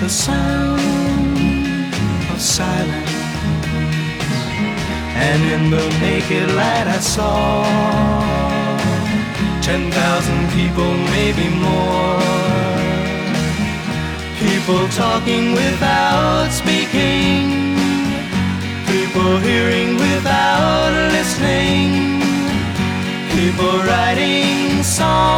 the sound of silence. And in the naked light I saw ten thousand people, maybe more. People talking without speaking. People hearing without listening. People writing songs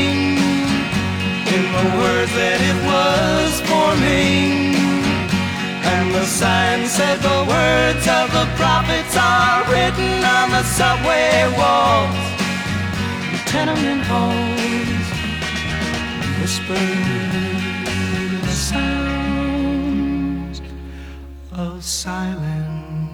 that it was forming. And the sign said the words of the prophets are written on the subway walls, tenement halls, whispered the sounds of silence.